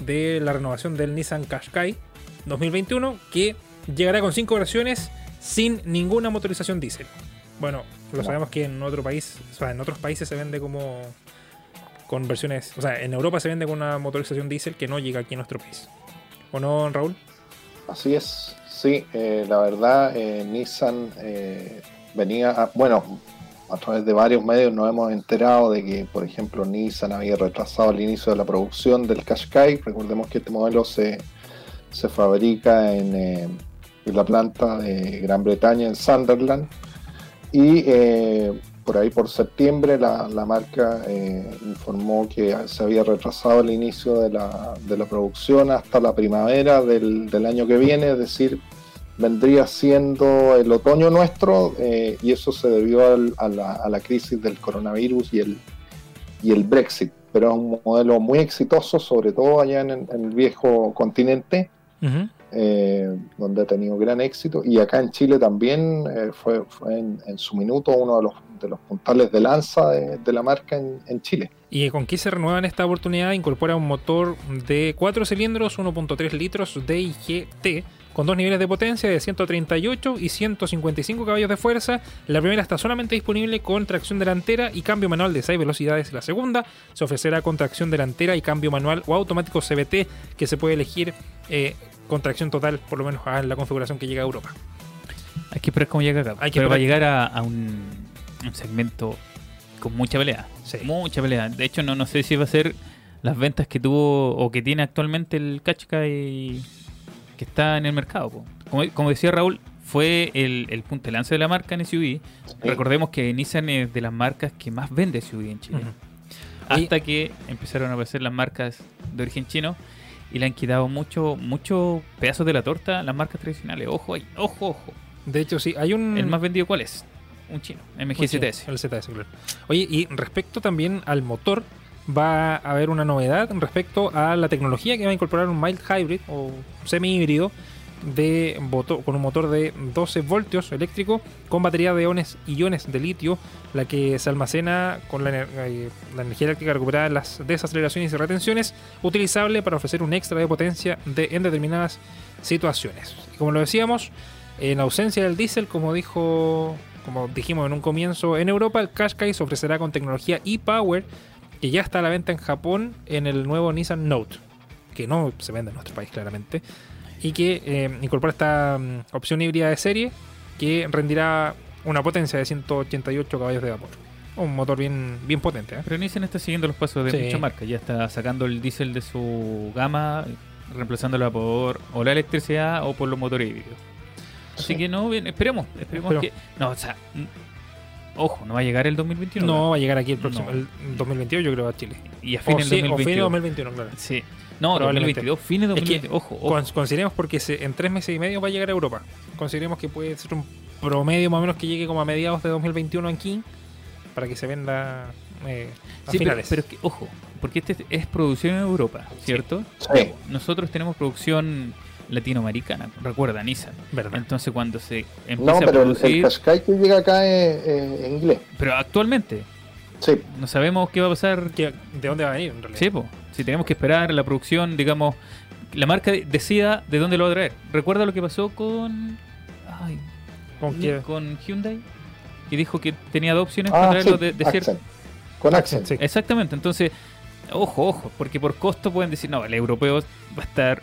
de la renovación del Nissan Qashqai 2021, que llegará con cinco versiones sin ninguna motorización diésel. Bueno, lo sabemos que en otro país, o sea, en otros países se vende como con versiones, o sea, en Europa se vende con una motorización diésel que no llega aquí en nuestro país. ¿O no, Raúl? Así es, sí, eh, la verdad, eh, Nissan eh, venía, a- bueno, a través de varios medios nos hemos enterado de que, por ejemplo, Nissan había retrasado el inicio de la producción del Qashqai. Recordemos que este modelo se, se fabrica en, eh, la planta de Gran Bretaña, en Sunderland. Y eh, por ahí, por septiembre, la, la marca eh, informó que se había retrasado el inicio de la, de la producción hasta la primavera del, del año que viene, es decir, vendría siendo el otoño nuestro eh, y eso se debió al- a, la, a la crisis del coronavirus y el, y el Brexit. Pero es un modelo muy exitoso, sobre todo allá en, en el viejo continente eh, donde ha tenido gran éxito. Y acá en Chile también eh, fue, fue en, en su minuto uno de los, de los puntales de lanza de, de la marca en, en Chile. ¿Y con qué se renueva en esta oportunidad? Incorpora un motor de 4 cilindros, 1.3 litros DIGT, con dos niveles de potencia de 138 y 155 caballos de fuerza. La primera está solamente disponible con tracción delantera y cambio manual de 6 velocidades. La segunda se ofrecerá con tracción delantera y cambio manual o automático CBT, que se puede elegir eh, con tracción total, por lo menos en la configuración que llega a Europa. Hay que esperar cómo llega acá. Hay que pero va a llegar a, a un, un segmento con mucha pelea. Sí. Mucha pelea. De hecho, no, no sé si va a ser las ventas que tuvo o que tiene actualmente el Qashqai que está en el mercado. po. Como, como decía Raúl, fue el, el punto de lanza de la marca en SUV. Recordemos que Nissan es de las marcas que más vende SUV en Chile. Hasta que empezaron a aparecer las marcas de origen chino y le han quitado mucho, mucho pedazos de la torta a las marcas tradicionales. Ojo ahí, ojo, ojo. De hecho, sí, hay un... ¿El más vendido cuál es? Un chino, MG7S. El ZS, claro. Oye, y respecto también al motor, va a haber una novedad respecto a la tecnología que va a incorporar un mild hybrid o semi híbrido de con un motor de 12 voltios eléctrico con batería de iones, iones de litio, la que se almacena con la, eh, la energía eléctrica recuperada en las desaceleraciones y retenciones, utilizable para ofrecer un extra de potencia en determinadas situaciones. Como lo decíamos, en ausencia del diésel, como dijo, como dijimos en un comienzo, en Europa el Qashqai se ofrecerá con tecnología e-Power que ya está a la venta en Japón en el nuevo Nissan Note, que no se vende en nuestro país claramente, y que eh, incorpora esta mm, opción híbrida de serie que rendirá una potencia de 188 caballos de vapor. Un motor bien, bien potente. ¿eh? Pero Nissan está siguiendo los pasos de Sí. muchas marcas. Ya está sacando el diésel de su gama, reemplazándolo por o la electricidad o por los motores híbridos. Así Sí. que no, bien, esperemos. Esperemos Pero- que. No, o sea. Ojo, no va a llegar el 2021. No va a llegar aquí el próximo No. el 2022, yo creo, a Chile. Y a fines sí, de 2022. 2021, claro. Sí. No, Probablemente. 2022, fines de Es que 2022. ojo, ojo. Con- Consideremos porque se- en tres meses y medio va a llegar a Europa. Consideremos que puede ser un promedio más o menos que llegue como a mediados de 2021 aquí para que se venda eh, a Sí, pero, finales. pero es que, ojo, porque este es producción en Europa, ¿cierto? Sí. Nosotros tenemos producción latinoamericana, recuerda, Nissan. ¿Verdad? Entonces cuando se empieza No, a pero el, producir, Qashqai que llega acá es eh, inglés. pero actualmente Sí, no sabemos qué va a pasar. ¿Qué- ¿De dónde va a venir en realidad? Sí, po. si tenemos que esperar la producción, digamos, la marca decida de dónde lo va a traer. ¿Recuerda lo que pasó con ay, ¿Con qué? con Hyundai? Que dijo que tenía dos opciones ah, para traerlo sí, de, de cierto. Accent. Con Accent. Sí. Exactamente, entonces, ojo, ojo, porque por costo pueden decir, no, el europeo va a estar.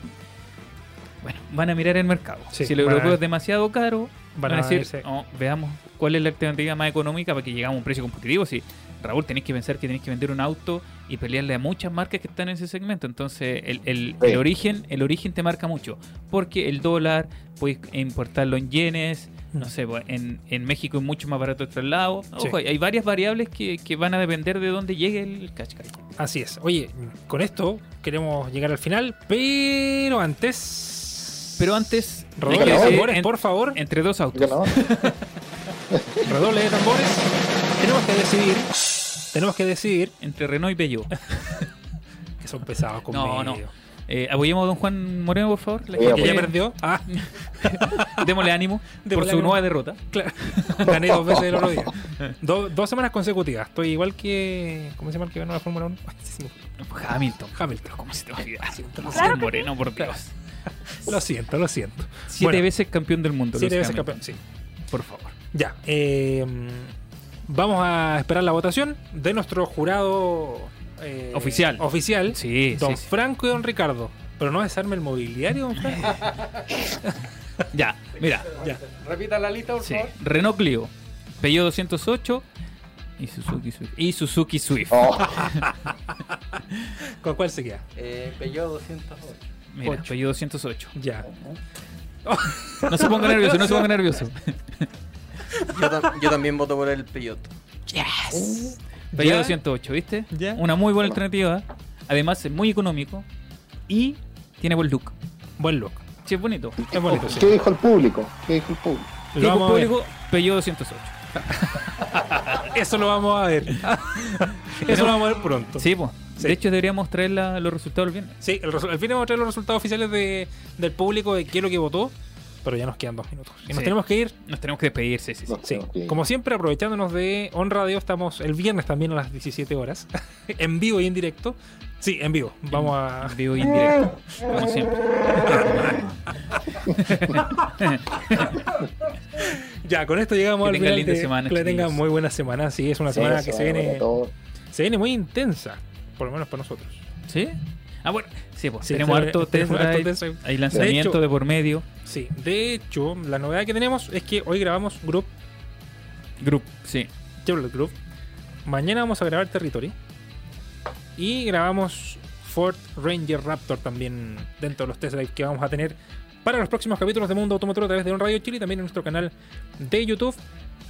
Bueno, van a mirar el mercado. Sí, si el a- europeo es demasiado caro, Van van, a a decir. "No, veamos cuál es la alternativa más económica para que llegamos a un precio competitivo. Si, Raúl, tenéis que pensar que tenéis que vender un auto y pelearle a muchas marcas que están en ese segmento. Entonces, el, el- Sí. el origen el origen te marca mucho. Porque el dólar, puedes importarlo en yenes, No sé, pues, en, en México es mucho más barato el traslado. Sí. Ojo, hay varias variables que, que van a depender de dónde llegue el Qashqai. Así es. Oye, con esto queremos llegar al final, pero antes. Pero antes, Redoble de tambores, en- por favor. entre dos autos. Redoble de tambores. Tenemos que decidir. Tenemos que decidir. Entre Renault y Peugeot. Que son pesados con No, no. Eh, apoyemos a don Juan Moreno, por favor. La Que ya perdió. Ah, Démosle ánimo por su ánimo. nueva derrota. claro. Gané dos veces el otro día. Do- dos semanas consecutivas. Estoy igual que. ¿Cómo se llama el que ganó la Fórmula 1? Ay, sí, Hamilton. Hamilton. ¿Cómo se te va a olvidar? Lo Claro Moreno, por Dios. Lo siento, lo siento. Siete Bueno, veces campeón del mundo. Siete veces campeón, sí. Por favor. Ya. eh, vamos a esperar la votación de nuestro jurado eh, Oficial. Oficial. Sí, Don sí, sí. Franco y Don Ricardo. Pero no desarme el mobiliario, don Franco. Ya, mira. ya. Repita la lista, por Sí. favor. Renault Clio, Peugeot 208 y Suzuki Swift. Y Suzuki Swift. Oh, ¿Con cuál se queda? Eh, Peugeot 208. Mira, ocho. Peugeot 208. Ya. No se ponga nervioso, no se ponga nervioso. Yo, tam- yo también voto por el Peugeot. Peugeot ¿Ya? 208, ¿viste? Ya. Una muy buena alternativa. Además es muy económico y tiene buen look. Buen look. Sí, es bonito. Es bonito, sí. ¿Qué dijo el público? ¿Qué dijo el público? Lo Digo vamos a ver. público, Peugeot 208. Eso lo vamos a ver. Eso lo vamos a ver pronto. Sí, pues. Sí. De hecho, deberíamos traer la- los resultados el viernes. Sí, el al fin vamos a traer los resultados oficiales de, del público de qué es lo que votó. Pero ya nos quedan dos minutos. Y nos tenemos que ir. Nos tenemos que despedir, sí, sí, sí. Como siempre, aprovechándonos de On Radio, estamos el viernes también a las 17 horas. en vivo y en directo. Sí, en vivo. Vamos a. Vivo y en directo, como siempre. Ya, con esto llegamos Que al tengan final. linda de- semana, que le tengan muy buena semana. Sí, es una semana que se viene, se viene muy intensa. Por lo menos para nosotros. ¿Sí? Ah, bueno. Sí, pues Sí, tenemos harto test. Hay lanzamiento De por medio. Sí, de hecho, la novedad que tenemos es que hoy grabamos Group, Group, sí. Chevrolet Group. Mañana vamos a grabar Territory. Y grabamos Ford Ranger Raptor también dentro de los test drive que vamos a tener para los próximos capítulos de Mundo Automotor a través de On Radio Chile y también en nuestro canal de YouTube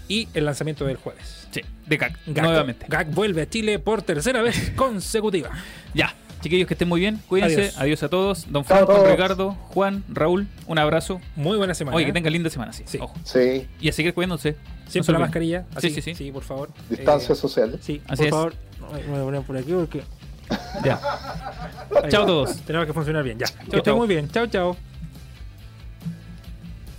y el lanzamiento del jueves. Sí, de CAC, GAC, nuevamente. GAC vuelve a Chile por tercera vez consecutiva. Ya, chiquillos, que estén muy bien. Cuídense. Adiós. Adiós, a todos. Don todos. Ricardo, Juan, Raúl, un abrazo. Muy buena semana. Oye, que ¿eh? tengan linda semana, sí. Sí. Ojo. Sí, Y a seguir cuidándose. No se Siempre la mascarilla. Así, Sí, sí, sí. Sí, por favor. distancia Eh, social. Sí, Así por es. favor. Ay, Me voy a poner por aquí porque. Ya. Chao a todos. Tenemos que funcionar bien. Ya. que estén chao. muy bien. Chao, chao.